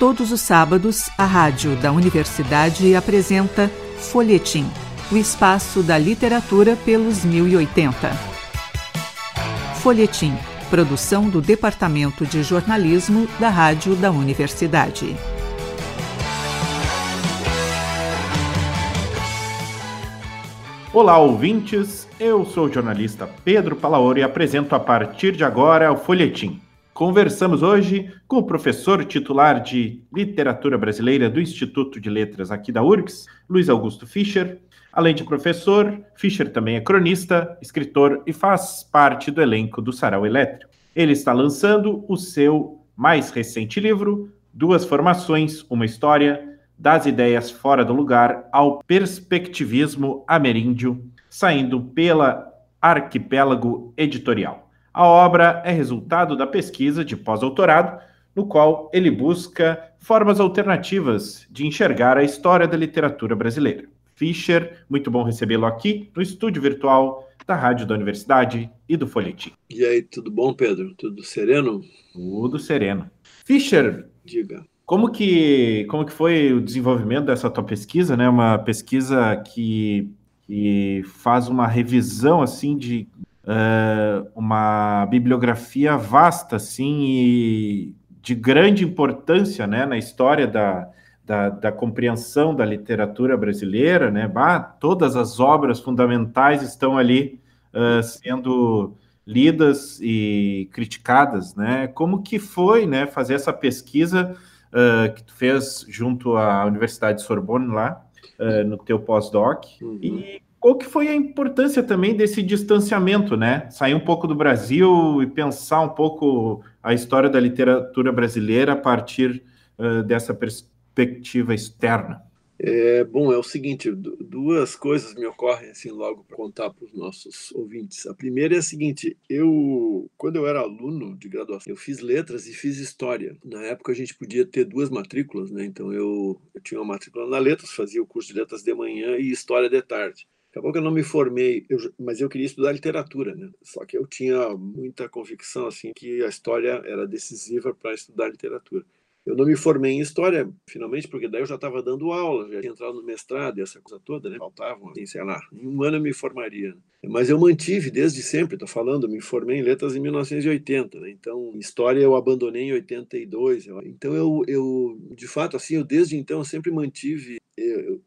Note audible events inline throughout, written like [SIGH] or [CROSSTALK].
Todos os sábados, a rádio da universidade apresenta Folhetim, o espaço da literatura pelos 1080. Folhetim, produção do Departamento de Jornalismo da Rádio da Universidade. Olá, ouvintes. Eu sou o jornalista Pedro Palaoro e apresento a partir de agora o Folhetim. Conversamos hoje com o professor titular de Literatura Brasileira do Instituto de Letras aqui da URGS, Luiz Augusto Fischer. Além de professor, Fischer também é cronista, escritor e faz parte do elenco do Sarau Elétrico. Ele está lançando o seu mais recente livro, Duas Formações, Uma História, das ideias fora do lugar ao perspectivismo ameríndio, saindo pela Arquipélago Editorial. A obra é resultado da pesquisa de pós-doutorado, no qual ele busca formas alternativas de enxergar a história da literatura brasileira. Fischer, muito bom recebê-lo aqui no estúdio virtual da Rádio da Universidade e do Folhetim. E aí, tudo bom, Pedro? Tudo sereno? Tudo sereno. Fischer, diga. Como que, como que foi o desenvolvimento dessa tua pesquisa, né? Uma pesquisa que, que faz uma revisão, assim, de uh, uma bibliografia vasta, assim, e de grande importância, né? Na história da, da, da compreensão da literatura brasileira, né? Bah, todas as obras fundamentais estão ali uh, sendo lidas e criticadas, né? Como que foi, né, fazer essa pesquisa uh, que tu fez junto à Universidade de Sorbonne lá, uh, no teu pós-doc. Uhum. E qual que foi a importância também desse distanciamento, né? Sair um pouco do Brasil e pensar um pouco a história da literatura brasileira a partir uh, dessa perspectiva externa. É, bom, é o seguinte, duas coisas me ocorrem assim logo para contar para os nossos ouvintes. A primeira é a seguinte, eu quando eu era aluno de graduação, eu fiz letras e fiz história. Na época a gente podia ter duas matrículas, né? Então eu, eu tinha uma matrícula na letras, fazia o curso de letras de manhã e história de tarde. Acabou que eu não me formei, eu, mas eu queria estudar literatura, né? Só que eu tinha muita convicção assim que a história era decisiva para estudar literatura. Eu não me formei em história, finalmente, porque daí eu já estava dando aula, já tinha entrado no mestrado e essa coisa toda, né? Faltavam, assim, sei lá, em um ano eu me formaria. Mas eu mantive desde sempre, estou falando, me formei em letras em 1980, né? Então, história eu abandonei em 82. Então, eu, eu de fato, assim, eu desde então eu sempre mantive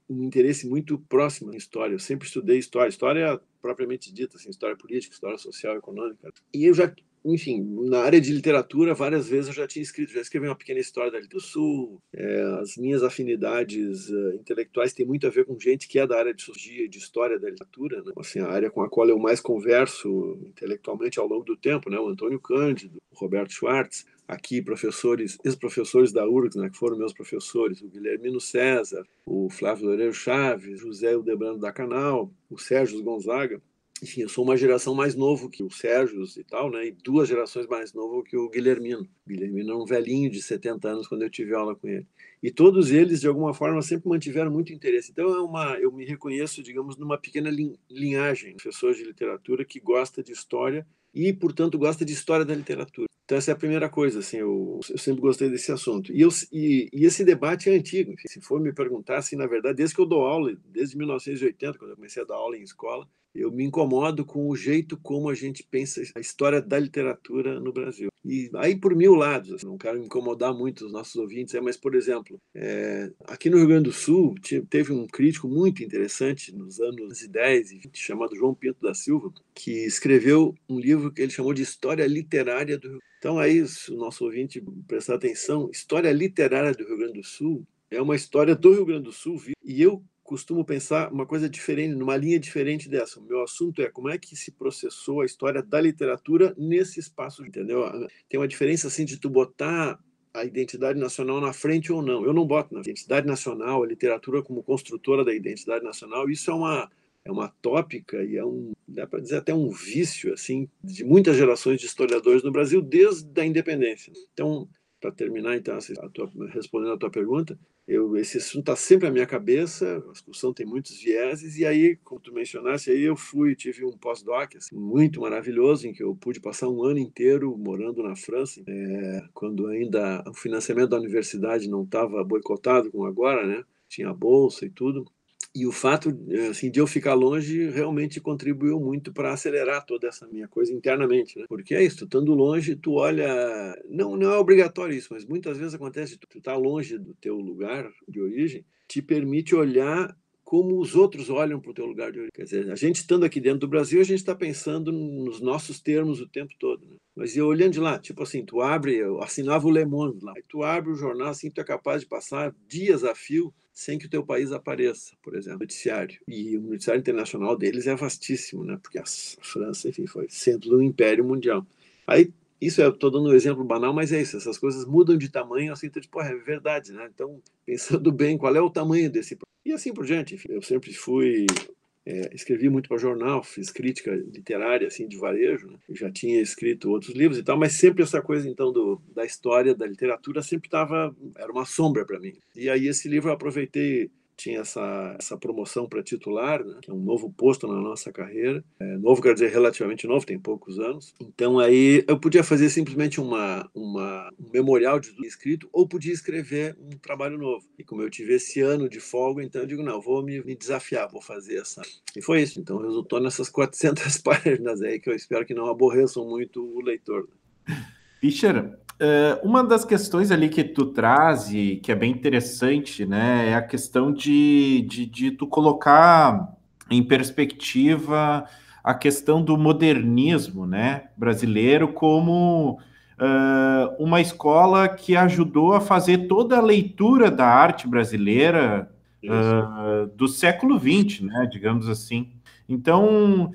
um interesse muito próximo em história. Eu sempre estudei história, história propriamente dita, assim, história política, história social, econômica. E eu já enfim, na área de literatura, várias vezes eu já tinha escrito, já escrevi uma pequena história da do Sul. É, as minhas afinidades uh, intelectuais têm muito a ver com gente que é da área de sociologia, de história da literatura, né? assim, a área com a qual eu mais converso intelectualmente ao longo do tempo, né? O Antônio Cândido, o Roberto Schwartz, aqui professores, ex-professores da URGS, né, que foram meus professores, o Guilhermino César, o Flávio Loureiro Chaves, José Udebrando da Canal, o Sérgio Gonzaga, enfim, eu sou uma geração mais novo que o Sérgio e tal, né? E duas gerações mais novo que o Guilhermino. O Guilhermino é um velhinho de 70 anos quando eu tive aula com ele. E todos eles, de alguma forma, sempre mantiveram muito interesse. Então, é uma, eu me reconheço, digamos, numa pequena linhagem, professor de literatura que gosta de história e, portanto, gosta de história da literatura. Então, essa é a primeira coisa, assim, eu, eu sempre gostei desse assunto. E, eu, e, e, esse debate é antigo. Enfim, se for me perguntar, assim, na verdade, desde que eu dou aula, desde 1980, quando eu comecei a dar aula em escola, eu me incomodo com o jeito como a gente pensa a história da literatura no Brasil. E aí por mil lados, assim, não quero incomodar muito os nossos ouvintes, é, mas, por exemplo, é, aqui no Rio Grande do Sul teve um crítico muito interessante nos anos 10 e 20, chamado João Pinto da Silva, que escreveu um livro que ele chamou de História Literária do Rio Então aí, se o nosso ouvinte prestar atenção, História Literária do Rio Grande do Sul é uma história do Rio Grande do Sul, e eu costumo pensar uma coisa diferente, numa linha diferente dessa. O meu assunto é como é que se processou a história da literatura nesse espaço, entendeu? Tem uma diferença assim de tu botar a identidade nacional na frente ou não. Eu não boto na identidade nacional, a literatura como construtora da identidade nacional. Isso é uma é uma tópica e é um dá para dizer até um vício assim de muitas gerações de historiadores no Brasil desde a independência. Então, para terminar então a tua, respondendo a tua pergunta, eu, esse assunto está sempre na minha cabeça, a discussão tem muitos vieses, e aí, como tu mencionaste, aí eu fui, tive um pós-doc assim, muito maravilhoso, em que eu pude passar um ano inteiro morando na França, é, quando ainda o financiamento da universidade não estava boicotado como agora, né? tinha bolsa e tudo. E o fato assim, de eu ficar longe realmente contribuiu muito para acelerar toda essa minha coisa internamente. Né? Porque é isso, estando longe, tu olha. Não, não é obrigatório isso, mas muitas vezes acontece, tu tá longe do teu lugar de origem, te permite olhar como os outros olham para o teu lugar de origem. Quer dizer, a gente estando aqui dentro do Brasil, a gente está pensando nos nossos termos o tempo todo. Né? Mas eu olhando de lá, tipo assim, tu abre, eu assinava o Le Monde lá, tu abre o jornal assim, tu é capaz de passar dias a fio sem que o teu país apareça, por exemplo, no noticiário. E o noticiário internacional deles é vastíssimo, né? Porque a França, enfim, foi centro do império mundial. Aí, isso eu estou dando um exemplo banal, mas é isso, essas coisas mudam de tamanho, assim, tu diz, é verdade, né? Então, pensando bem, qual é o tamanho desse... E assim por diante, enfim, eu sempre fui é, escrevi muito para jornal, fiz crítica literária assim de varejo, né? já tinha escrito outros livros e tal, mas sempre essa coisa então do, da história, da literatura sempre estava era uma sombra para mim. E aí esse livro eu aproveitei tinha essa, essa promoção para titular, né, que é um novo posto na nossa carreira. É, novo quer dizer relativamente novo, tem poucos anos. Então aí eu podia fazer simplesmente uma, uma, um memorial de tudo escrito ou podia escrever um trabalho novo. E como eu tive esse ano de folga, então eu digo, não, vou me, me desafiar, vou fazer essa. E foi isso. Então resultou nessas 400 [LAUGHS] páginas aí que eu espero que não aborreçam muito o leitor. Fischer, Uh, uma das questões ali que tu traz e que é bem interessante, né, é a questão de, de, de tu colocar em perspectiva a questão do modernismo, né, brasileiro como uh, uma escola que ajudou a fazer toda a leitura da arte brasileira uh, do século XX, né, digamos assim. Então,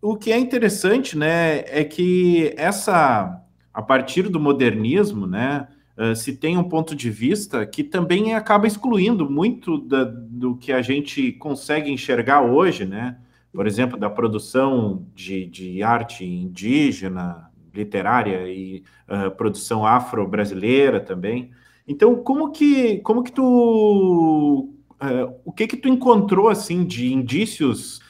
o que é interessante, né, é que essa a partir do modernismo, né, uh, se tem um ponto de vista que também acaba excluindo muito da, do que a gente consegue enxergar hoje, né? Por exemplo, da produção de, de arte indígena, literária e uh, produção afro-brasileira também. Então, como que, como que tu, uh, o que que tu encontrou assim de indícios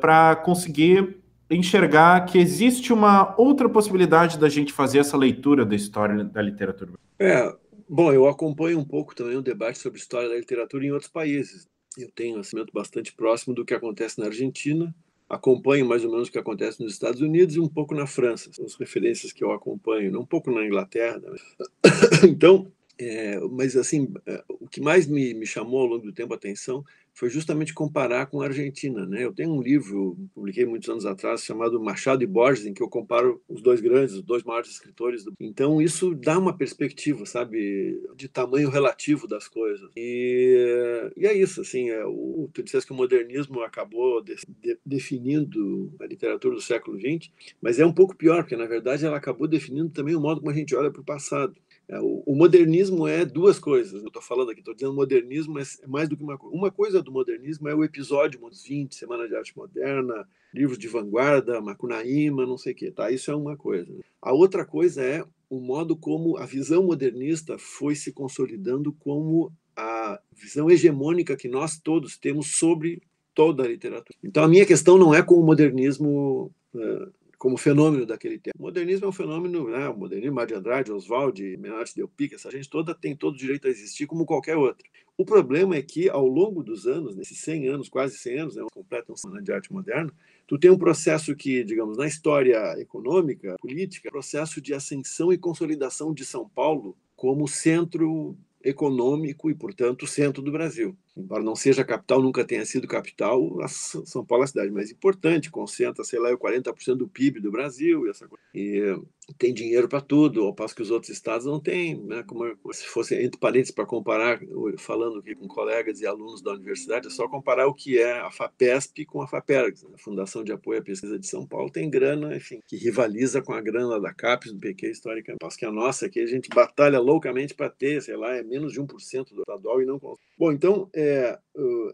para conseguir enxergar que existe uma outra possibilidade da gente fazer essa leitura da história da literatura. É, bom, eu acompanho um pouco também o debate sobre história da literatura em outros países. Eu tenho um conhecimento bastante próximo do que acontece na Argentina, acompanho mais ou menos o que acontece nos Estados Unidos e um pouco na França. São as referências que eu acompanho, um pouco na Inglaterra. Né? [COUGHS] Então, é, mas assim, é, o que mais me, me chamou ao longo do tempo a atenção foi justamente comparar com a Argentina. Né? Eu tenho um livro, publiquei muitos anos atrás, chamado Machado e Borges, em que eu comparo os dois grandes, os dois maiores escritores. Do... Então, isso dá uma perspectiva, sabe, de tamanho relativo das coisas. E, e é isso, assim, é, o, tu disseste que o modernismo acabou de, de, definindo a literatura do século XX, mas é um pouco pior, porque, na verdade, ela acabou definindo também o modo como a gente olha para o passado. É, o, modernismo é duas coisas. Eu estou falando aqui, estou dizendo modernismo, mas é mais do que uma coisa. Uma coisa do modernismo é o episódio 20, Semana de Arte Moderna, livros de vanguarda, Macunaíma, não sei o quê. Tá? Isso é uma coisa. A outra coisa é o modo como a visão modernista foi se consolidando como a visão hegemônica que nós todos temos sobre toda a literatura. Então, a minha questão não é com o modernismo uh, como fenômeno daquele tempo. O modernismo é um fenômeno, né? o modernismo, Mário de Andrade, Oswald, Menate Del Pique, essa gente toda tem todo o direito a existir como qualquer outro. O problema é que, ao longo dos anos, nesses 100 anos, quase 100 anos, né, completam um de arte moderna, tu tem um processo que, digamos, na história econômica, política, processo de ascensão e consolidação de São Paulo como centro econômico e, portanto, centro do Brasil embora não seja capital, nunca tenha sido capital, São Paulo é a cidade mais importante, concentra, sei lá, 40% do PIB do Brasil e, essa coisa. e tem dinheiro para tudo, ao passo que os outros estados não têm, né? como, se fosse, entre parênteses, para comparar, falando aqui com colegas e alunos da universidade, é só comparar o que é a FAPESP com a FAPERGS, né? a Fundação de Apoio à Pesquisa de São Paulo tem grana, enfim, que rivaliza com a grana da CAPES, do PQ, historicamente, passo que a nossa aqui a gente batalha loucamente para ter, sei lá, é menos de 1% do estadual e não... Bom, então, é,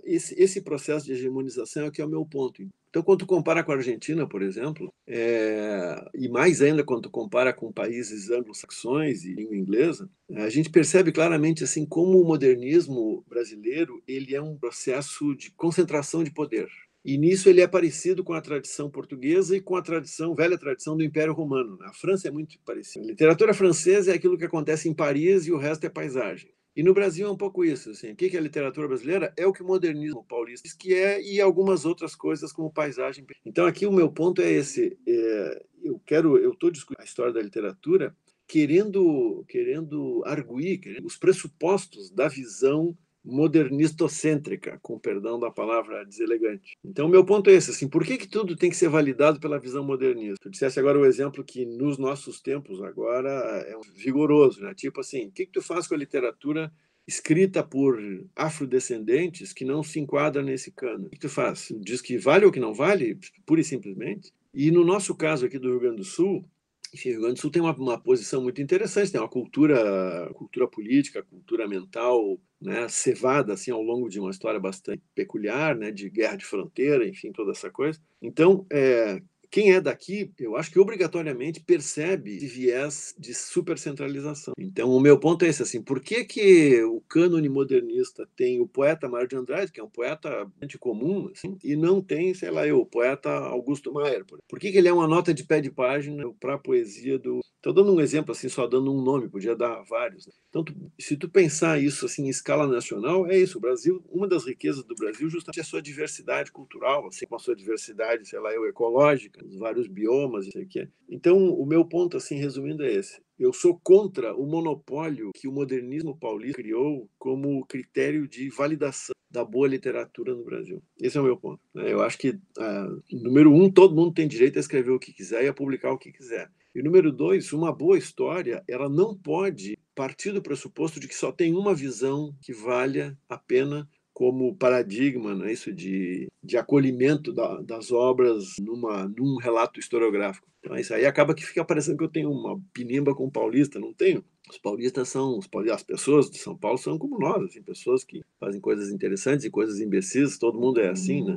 esse, esse processo de hegemonização é que é o meu ponto. Então, quando tu compara com a Argentina, por exemplo, é, e mais ainda quando tu compara com países anglo-saxões e língua inglesa, a gente percebe claramente assim como o modernismo brasileiro ele é um processo de concentração de poder. E nisso ele é parecido com a tradição portuguesa e com a tradição, velha tradição do Império Romano. A França é muito parecida. A literatura francesa é aquilo que acontece em Paris e o resto é paisagem. E no Brasil é um pouco isso. Assim. O que é a literatura brasileira? É o que o modernismo paulista que é e algumas outras coisas como paisagem. Então aqui o meu ponto é esse. É, eu quero, eu estou discutindo a história da literatura querendo, querendo arguir querendo, os pressupostos da visão modernistocêntrica, com perdão da palavra deselegante. Então, meu ponto é esse, assim, por que, que tudo tem que ser validado pela visão modernista? Tu dissesse agora o exemplo que nos nossos tempos agora é vigoroso, né? Tipo assim, o que, que tu faz com a literatura escrita por afrodescendentes que não se enquadra nesse cano? O que tu faz? Diz que vale ou que não vale? Pura e simplesmente. E no nosso caso aqui do Rio Grande do Sul, enfim, o Rio Grande do Sul tem uma, uma, posição muito interessante, tem uma cultura, cultura política, cultura mental, né, cevada assim ao longo de uma história bastante peculiar, né, de guerra de fronteira, enfim, toda essa coisa. Então, é, quem é daqui, eu acho que obrigatoriamente percebe esse viés de supercentralização. Então, o meu ponto é esse, assim, por que, que o cânone modernista tem o poeta Mário de Andrade, que é um poeta anticomum, assim, e não tem, sei lá, eu, o poeta Augusto Maier? Por que, que ele é uma nota de pé de página para a poesia do... Estou dando um exemplo, assim, só dando um nome, podia dar vários. Né? Então, tu, se tu pensar isso, assim, em escala nacional, é isso, o Brasil, uma das riquezas do Brasil justamente é a sua diversidade cultural, assim, com a sua diversidade, sei lá, eu, ecológica, os vários biomas, isso aqui. Então, o meu ponto, assim, resumindo, é esse. Eu sou contra o monopólio que o modernismo paulista criou como critério de validação da boa literatura no Brasil. Esse é o meu ponto. Né? Eu acho que, ah, número um, todo mundo tem direito a escrever o que quiser e a publicar o que quiser. E número dois, uma boa história, ela não pode partir do pressuposto de que só tem uma visão que valha a pena como paradigma, né, isso de, de acolhimento da, das obras numa, num relato historiográfico. Então, isso aí acaba que fica parecendo que eu tenho uma pinimba com paulista, não tenho. Os paulistas são, os paulistas, as pessoas de São Paulo são como nós, assim, pessoas que fazem coisas interessantes e coisas imbecis, todo mundo é assim, né?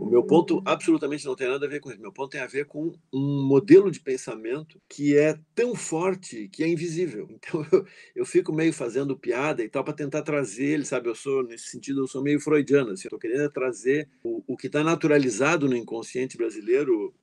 O meu ponto absolutamente não tem nada a ver com isso. Meu ponto tem a ver com um modelo de pensamento que é tão forte que é invisível. [LAUGHS] Então eu, eu fico meio fazendo piada e tal para tentar trazer ele, sabe? Eu sou, nesse sentido, eu sou meio freudiano. Assim, eu estou querendo trazer o, o que está naturalizado no inconsciente brasileiro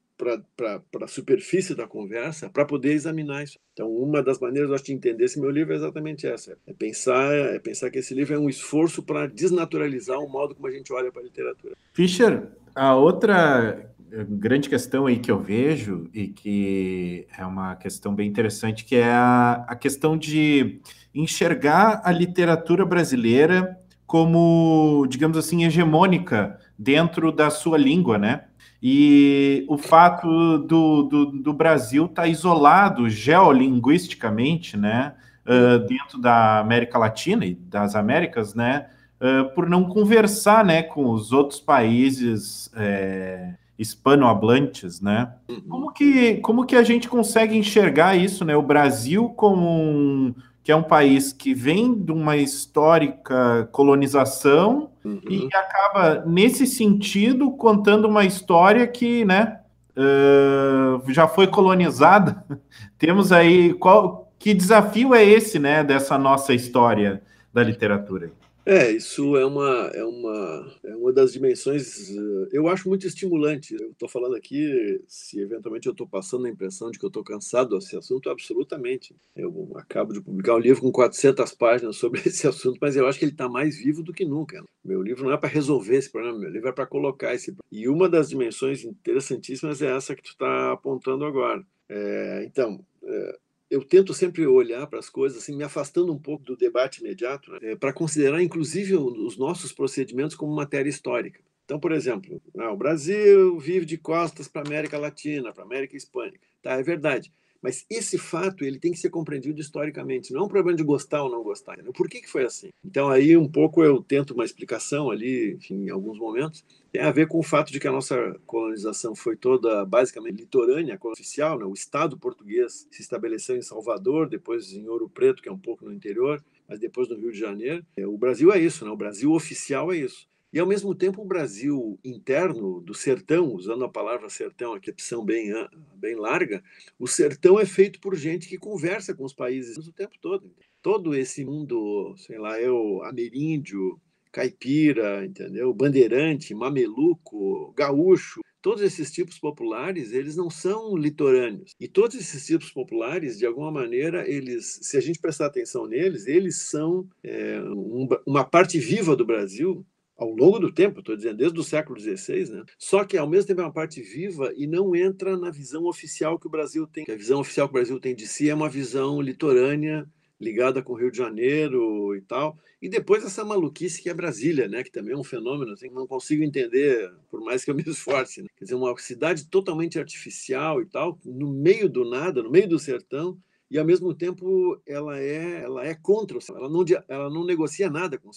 para a superfície da conversa para poder examinar isso. Então, uma das maneiras de entender esse meu livro é exatamente essa: é pensar, é pensar que esse livro é um esforço para desnaturalizar o modo como a gente olha para a literatura. Fischer, a outra grande questão aí que eu vejo e que é uma questão bem interessante, que é a, a questão de enxergar a literatura brasileira como, digamos assim, hegemônica dentro da sua língua, né? E o fato do, do, do Brasil estar tá isolado geolinguisticamente, né, uh, dentro da América Latina e das Américas, né, uh, por não conversar, né, com os outros países é, hispanohablantes, né? Uhum. Como que, como que a gente consegue enxergar isso, né? O Brasil como um, que é um país que vem de uma histórica colonização uhum. e acaba, nesse sentido, contando uma história que, né, uh, já foi colonizada. [LAUGHS] Temos aí, qual, que desafio é esse, né, dessa nossa história da literatura? É, isso é uma, é uma, é uma das dimensões, eh, eu acho muito estimulante. Eu estou falando aqui, se eventualmente eu estou passando a impressão de que eu estou cansado desse assunto, absolutamente. Eu acabo de publicar um livro com 400 páginas [LAUGHS] sobre esse assunto, mas eu acho que ele está mais vivo do que nunca. Meu livro não é para resolver esse problema, meu livro é para colocar esse E uma das dimensões interessantíssimas é essa que tu está apontando agora. É, então, é, eu tento sempre olhar para as coisas, assim, me afastando um pouco do debate imediato, né, para considerar, inclusive, os nossos procedimentos como matéria histórica. Então, por exemplo, ah, o Brasil vive de costas para a América Latina, para a América Hispânica. Tá, é verdade. Mas esse fato ele tem que ser compreendido historicamente. Não é um problema de gostar ou não gostar. Né? Por que, que foi assim? Então aí um pouco eu tento uma explicação ali, enfim, em alguns momentos. Tem a ver com o fato de que a nossa colonização foi toda basicamente litorânea, oficial. Né? O Estado português se estabeleceu em Salvador, depois em Ouro Preto, que é um pouco no interior, mas depois no Rio de Janeiro. É, o Brasil é isso, né? o Brasil oficial é isso. E, ao mesmo tempo, o Brasil interno, do sertão, usando a palavra sertão, a opção bem, bem larga, o sertão é feito por gente que conversa com os países o tempo todo. Todo esse mundo, sei lá, eu, ameríndio, caipira, entendeu? Bandeirante, mameluco, gaúcho, todos esses tipos populares, eles não são litorâneos. E todos esses tipos populares, de alguma maneira, eles, se a gente prestar atenção neles, eles são é, um, uma parte viva do Brasil ao longo do tempo, estou dizendo desde o século XVI, né? Só que ao mesmo tempo é uma parte viva e não entra na visão oficial que o Brasil tem. A visão oficial que o Brasil tem de si é uma visão litorânea ligada com o Rio de Janeiro e tal. E depois essa maluquice que é Brasília, né, que também é um fenômeno, assim, não consigo entender, por mais que eu me [LAUGHS] esforce. Né? Quer dizer, uma cidade totalmente artificial e tal, no meio do nada, no meio do sertão, e ao mesmo tempo ela é ela é contra ela não ela não negocia nada com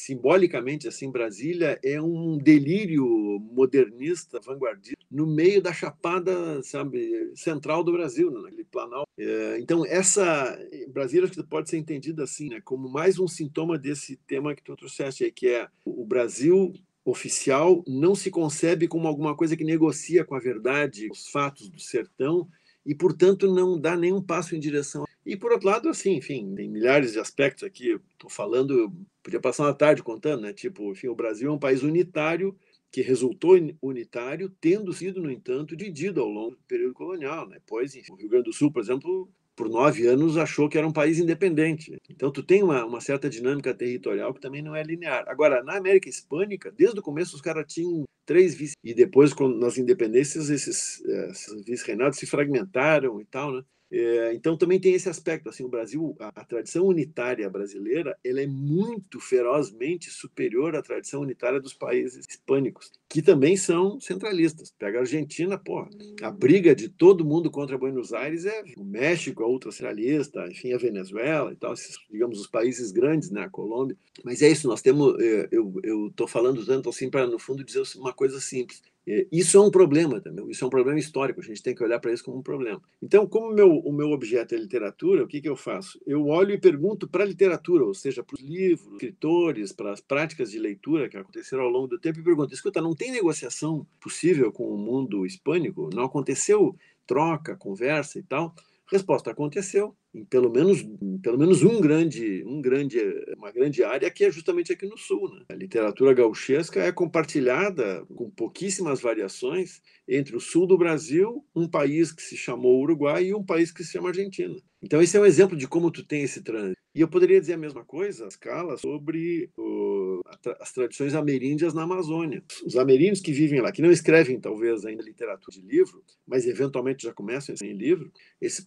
simbolicamente assim Brasília é um delírio modernista vanguardista no meio da chapada sabe central do Brasil né, naquele planalto. É, então essa Brasília pode ser entendida assim né como mais um sintoma desse tema que tu trouxeste aí que é o Brasil oficial não se concebe como alguma coisa que negocia com a verdade os fatos do sertão e, portanto, não dá nenhum passo em direção. E, por outro lado, assim, enfim, tem milhares de aspectos aqui. Estou falando, podia passar uma tarde contando, né? Tipo, enfim, o Brasil é um país unitário que resultou unitário, tendo sido, no entanto, dividido ao longo do período colonial. Né? Pois, enfim, o Rio Grande do Sul, por exemplo, por nove anos achou que era um país independente. Então, tu tem uma, uma, certa dinâmica territorial que também não é linear. Agora, na América Hispânica, desde o começo, os caras tinham três vice e depois, nas independências, esses, esses vice-reinados se fragmentaram e tal, né? É, então também tem esse aspecto assim o Brasil a, a, tradição unitária brasileira ela é muito ferozmente superior à tradição unitária dos países hispânicos que também são centralistas pega a Argentina pô a briga de todo mundo contra Buenos Aires é o México é ultracentralista enfim a Venezuela e tal esses, digamos os países grandes né a Colômbia mas é isso nós temos é, eu eu estou falando tanto assim para no fundo dizer uma coisa simples é, isso é um problema também, isso é um problema histórico, a gente tem que olhar para isso como um problema. Então, como meu, o meu objeto é literatura, o que, que eu faço? Eu olho e pergunto para a literatura, ou seja, para os livros, escritores, para as práticas de leitura que aconteceram ao longo do tempo, e pergunto: escuta, não tem negociação possível com o mundo hispânico? Não aconteceu troca, conversa e tal? Resposta: aconteceu em pelo menos, pelo menos um grande, um grande, uma grande área que é justamente aqui no sul. Né? A literatura gauchesca é compartilhada com pouquíssimas variações entre o sul do Brasil, um país que se chamou Uruguai e um país que se chama Argentina. Então esse é um exemplo de como tu tem esse trânsito. E eu poderia dizer a mesma coisa, a escala, sobre o, as tradições ameríndias na Amazônia. Os ameríndios que vivem lá, que não escrevem talvez ainda literatura de livro, mas eventualmente já começam em livro,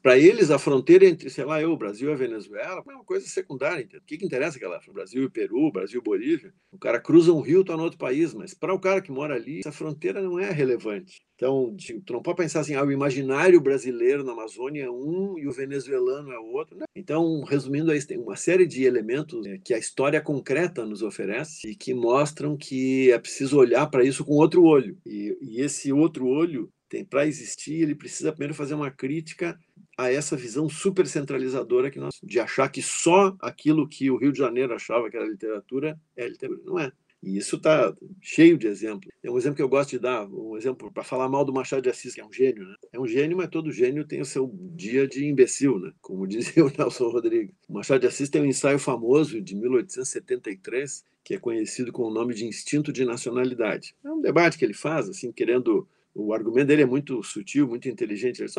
para eles a fronteira entre, sei lá, eu, Brasil e a Venezuela é uma coisa secundária. O que, que interessa aquela Brasil e Peru, Brasil e Bolívia? O cara cruza um rio, está no outro país, mas para o cara que mora ali, essa fronteira não é relevante. Então, tu não pode pensar assim, ah, o imaginário brasileiro na Amazônia é um e o venezuelano é outro. Né? Então, resumindo, aí, tem uma série de elementos né, que a história concreta nos oferece e que mostram que é preciso olhar para isso com outro olho. E, e esse outro olho, para existir, ele precisa primeiro fazer uma crítica a essa visão super centralizadora que nós de achar que só aquilo que o Rio de Janeiro achava que era literatura é literatura. Não é. E isso está cheio de exemplos. É um exemplo que eu gosto de dar, um exemplo para falar mal do Machado de Assis, que é um gênio. Né? É um gênio, mas todo gênio tem o seu dia de imbecil, né? como [LAUGHS] dizia o Nelson Rodrigues. O Machado de Assis tem um ensaio famoso de 1873, que é conhecido com o nome de Instinto de Nacionalidade. É um debate que ele faz, assim, querendo. O argumento dele é muito sutil, muito inteligente. Ele diz,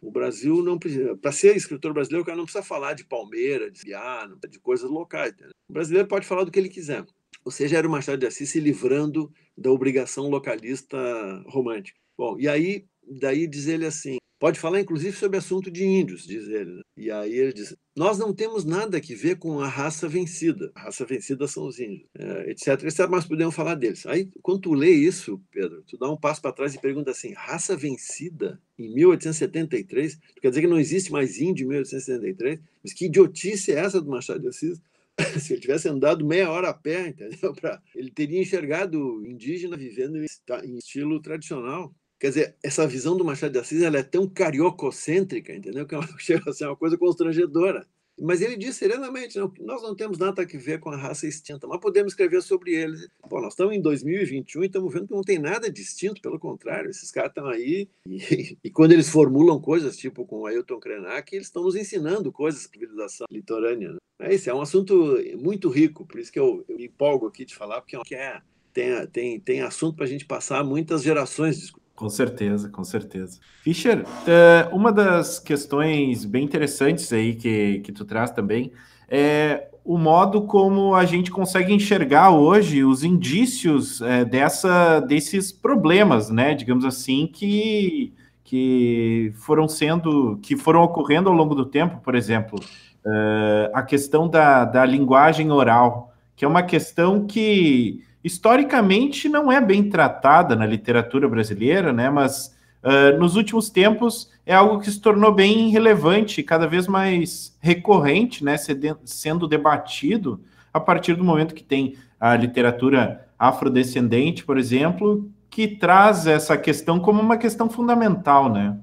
o Brasil não precisa. Para ser escritor brasileiro, o cara não precisa falar de Palmeiras, de Guiana, de coisas locais. Entendeu? O brasileiro pode falar do que ele quiser. Ou seja, era o Machado de Assis se livrando da obrigação localista romântica. Bom, e aí, daí diz ele assim, pode falar inclusive sobre assunto de índios, diz ele. Né? E aí ele diz, nós não temos nada que ver com a raça vencida. A raça vencida são os índios, é, etc, etc, mas podemos falar deles. Aí, quando tu lê isso, Pedro, tu dá um passo para trás e pergunta assim, raça vencida em 1873? Tu quer dizer que não existe mais índio em 1873? Mas que idiotice é essa do Machado de Assis? [LAUGHS] se ele tivesse andado meia hora a pé, entendeu? [LAUGHS] Pra, ele teria enxergado indígena vivendo em estilo tradicional. Quer dizer, essa visão do Machado de Assis ela é tão cariococêntrica, entendeu? Que é [LAUGHS] chega a ser uma coisa constrangedora. Mas ele diz serenamente: não, nós não temos nada a ver com a raça extinta, mas podemos escrever sobre eles. Bom, nós estamos em 2021 e estamos vendo que não tem nada distinto, pelo contrário, esses caras estão aí. E, [LAUGHS] e, quando eles formulam coisas, tipo com Ailton Krenak, eles estão nos ensinando coisas para civilização litorânea. Né? É isso, é um assunto muito rico, por isso que eu, eu me empolgo aqui de falar, porque é, tem, tem, tem assunto para a gente passar muitas gerações discutindo. Com certeza, com certeza. Fischer, eh, uma das questões bem interessantes aí que, que tu traz também é o modo como a gente consegue enxergar hoje os indícios é, dessa, desses problemas, né? Digamos assim, que, que foram sendo, que foram ocorrendo ao longo do tempo, por exemplo, uh, a questão da, da linguagem oral, que é uma questão que historicamente não é bem tratada na literatura brasileira, né? Mas uh, nos últimos tempos é algo que se tornou bem relevante, cada vez mais recorrente, né? Sendo debatido a partir do momento que tem a literatura afrodescendente, por exemplo, que traz essa questão como uma questão fundamental, né?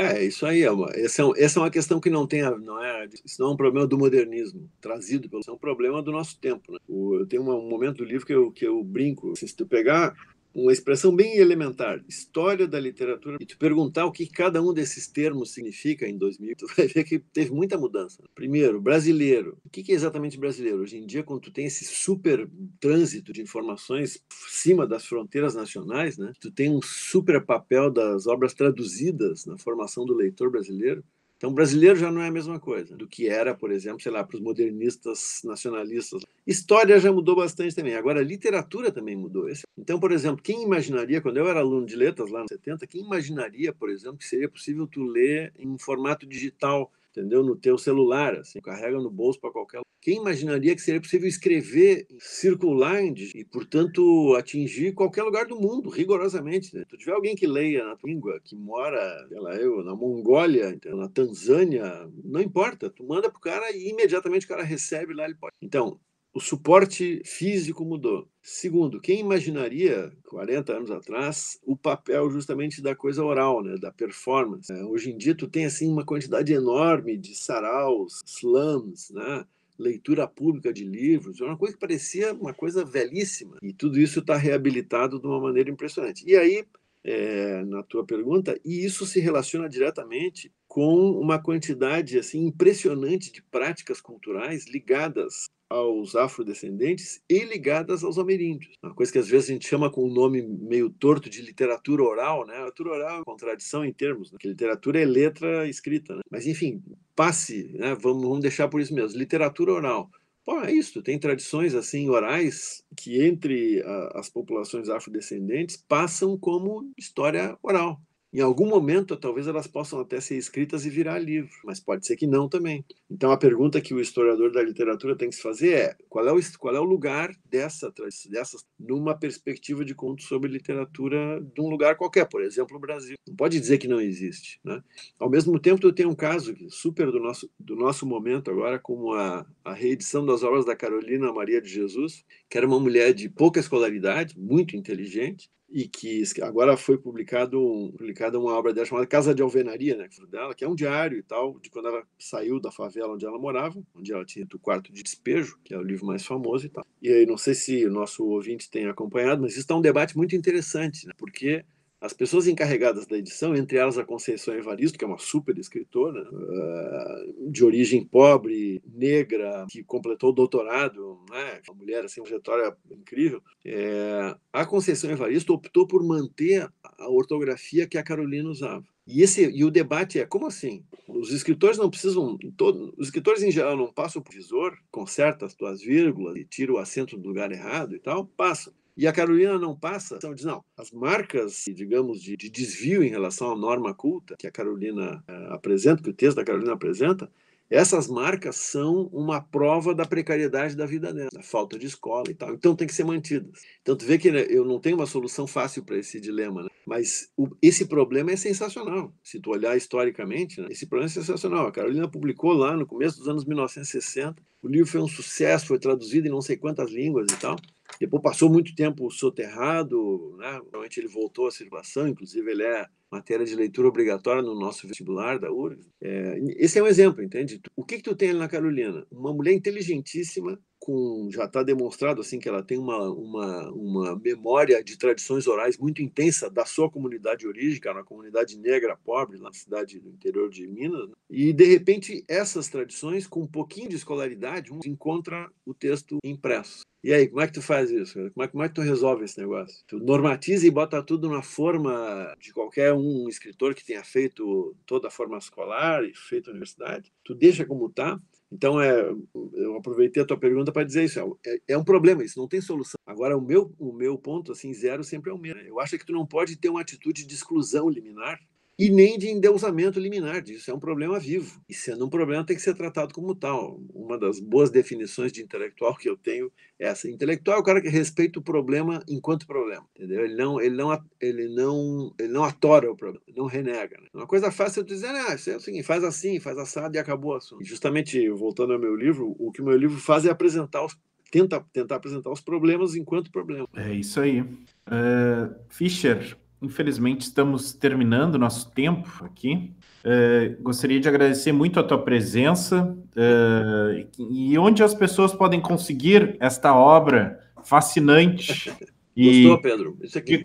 É, isso aí. É uma, essa, é, essa é uma questão que não tem. Não é, isso não é um problema do modernismo, trazido pelo. Isso é um problema do nosso tempo. Né? O, eu tenho um momento do livro que eu, que eu brinco. Assim, se tu pegar uma expressão bem elementar, história da literatura, e tu perguntar o que cada um desses termos significa em 2000, [LAUGHS] tu vai ver que teve muita mudança. Primeiro, brasileiro. O que é exatamente brasileiro? Hoje em dia, quando tu tem esse super trânsito de informações acima das fronteiras nacionais, né, tu tem um super papel das obras traduzidas na formação do leitor brasileiro. Então, brasileiro já não é a mesma coisa do que era, por exemplo, sei lá, para os modernistas nacionalistas. História já mudou bastante também. Agora, literatura também mudou. Então, por exemplo, quem imaginaria, quando eu era aluno de letras lá nos 70, quem imaginaria, por exemplo, que seria possível tu ler em formato digital entendeu? No teu celular, assim, carrega no bolso para qualquer. Quem imaginaria que seria possível escrever circular e, portanto, atingir qualquer lugar do mundo, rigorosamente? Né? Tu tiver alguém que leia na tua língua, que mora, sei lá, eu, na Mongólia, então, na Tanzânia, não importa, tu manda pro cara e imediatamente o cara recebe lá, ele pode. Então, o suporte físico mudou. Segundo, quem imaginaria, 40 anos atrás, o papel justamente da coisa oral, né, da performance? É, hoje em dia, tu tem assim uma quantidade enorme de saraus, slams, né, leitura pública de livros, é uma coisa que parecia uma coisa velhíssima. E tudo isso está reabilitado de uma maneira impressionante. E aí, é, na tua pergunta, e isso se relaciona diretamente com uma quantidade assim impressionante de práticas culturais ligadas aos afrodescendentes e ligadas aos ameríndios. Uma coisa que às vezes a gente chama com um nome meio torto de literatura oral, né? A literatura oral é uma contradição em termos, né? que literatura é letra escrita, né? Mas enfim, passe, né? Vamos, vamos deixar por isso mesmo, literatura oral. Pô, é isso, tem tradições assim orais que entre a, as populações afrodescendentes passam como história oral. Em algum momento, talvez elas possam até ser escritas e virar livro, mas pode ser que não também. Então, a pergunta que o historiador da literatura tem que se fazer é: qual é o, qual é o lugar dessa, dessas, numa perspectiva de conto sobre literatura de um lugar qualquer, por exemplo, o Brasil? Não pode dizer que não existe. Né? Ao mesmo tempo, eu tenho um caso super do nosso, do nosso momento agora, como a, a reedição das obras da Carolina Maria de Jesus, que era uma mulher de pouca escolaridade, muito inteligente, e que agora foi publicado publicada uma obra dela chamada Casa de Alvenaria, né, dela, que é um diário e tal, de quando ela saiu da favela onde ela morava, onde ela tinha o quarto de despejo, que é o livro mais famoso e tal. E aí, não sei se o nosso ouvinte tem acompanhado, mas isso está um debate muito interessante, né, porque as pessoas encarregadas da edição, entre elas a Conceição Evaristo, que é uma super escritora, eh, de origem pobre, negra, que completou o doutorado, né? uma mulher assim, uma trajetória incrível, é... a Conceição Evaristo optou por manter a ortografia que a Carolina usava. E, esse, e o debate é, como assim? Os escritores não precisam, todo, os escritores em geral não passam por visor, conserta as tuas vírgulas e tira o acento do lugar errado e tal, passam. E a Carolina não passa, então diz, não, as marcas, digamos, de, de desvio em relação à norma culta que a Carolina uh, apresenta, que o texto da Carolina apresenta, essas marcas são uma prova da precariedade da vida dela, da falta de escola e tal. Então tem que ser mantidas. Então tu vê que né, eu não tenho uma solução fácil para esse dilema, né? mas o, esse problema é sensacional. Se tu olhar historicamente, né? esse problema é sensacional. A Carolina publicou lá no começo dos anos 1960. O livro foi um sucesso, foi traduzido em não sei quantas línguas e tal. Depois passou muito tempo soterrado, né? Realmente ele voltou à circulação, inclusive ele é matéria de leitura obrigatória no nosso vestibular da URGS. É, esse é um exemplo, entende? O que, que tu tem ali na Carolina? Uma mulher inteligentíssima, com já está demonstrado assim que ela tem uma, uma, uma memória de tradições orais muito intensa da sua comunidade de origem, uma comunidade negra pobre na cidade do interior de Minas, né? e de repente essas tradições com um pouquinho de escolaridade encontra o texto impresso. E aí, como é que tu faz isso? Como é, como é que tu resolve esse negócio? Tu normatiza e bota tudo na forma de qualquer um escritor que tenha feito toda a forma escolar e feito a universidade? Tu deixa como tá? Então, é, eu aproveitei a tua pergunta para dizer isso. É, é, um problema, isso não tem solução. Agora, o meu, o meu ponto, assim, zero sempre é o mesmo. Eu acho que tu não pode ter uma atitude de exclusão liminar e nem de endeusamento liminar disso. É um problema vivo. E sendo um problema, tem que ser tratado como tal. Uma das boas definições de intelectual que eu tenho é essa. Intelectual é o cara que respeita o problema enquanto problema. Entendeu? Ele não, ele não, ele não, ele não atora o problema, não renega. Né? Uma coisa fácil é dizer, ah, isso é o seguinte, faz assim, faz assado e acabou o assunto. E justamente, voltando ao meu livro, o que o meu livro faz é apresentar os tenta tentar apresentar os problemas enquanto problema. É isso aí. Uh, Fischer, Infelizmente, estamos terminando nosso tempo aqui. Uh, gostaria de agradecer muito a tua presença uh, e onde as pessoas podem conseguir esta obra fascinante. E... Gostou, Pedro? Isso aqui,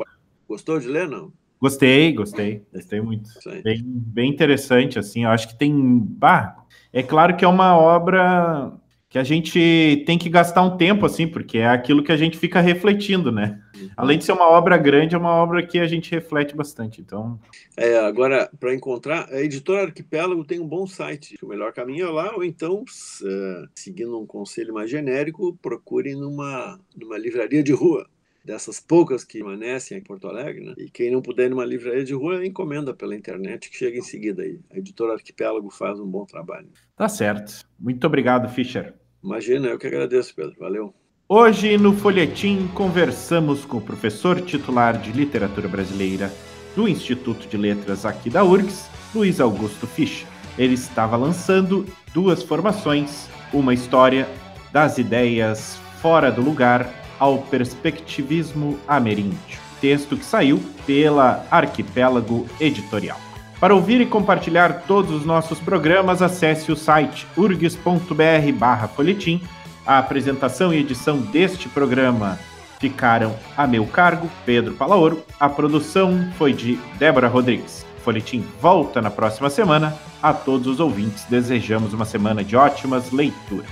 gostou de ler, não? Gostei, gostei, gostei muito. Bem, bem interessante, assim, eu acho que tem... Bah, é claro que é uma obra que a gente tem que gastar um tempo, assim, porque é aquilo que a gente fica refletindo, né? Além de ser uma obra grande, é uma obra que a gente reflete bastante, então... É, agora, para encontrar, a Editora Arquipélago tem um bom site, o melhor caminho é lá, ou então, uh, seguindo um conselho mais genérico, procure numa, numa livraria de rua, dessas poucas que permanecem em Porto Alegre, né? E quem não puder ir numa livraria de rua, encomenda pela internet, que chega em seguida aí. A editora Arquipélago faz um bom trabalho. Tá certo. Muito obrigado, Fischer. Imagina, eu que agradeço, Pedro. Valeu. Hoje, no Folhetim, conversamos com o professor titular de Literatura Brasileira do Instituto de Letras aqui da URGS, Luiz Augusto Fischer. Ele estava lançando duas formações, uma história das ideias fora do lugar ao perspectivismo ameríndio, texto que saiu pela Arquipélago Editorial. Para ouvir e compartilhar todos os nossos programas, acesse o site urgs.br/folhetim. A apresentação e edição deste programa ficaram a meu cargo, Pedro Palaoro. A produção foi de Débora Rodrigues. O Folhetim volta na próxima semana. A todos os ouvintes, desejamos uma semana de ótimas leituras.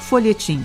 Folhetim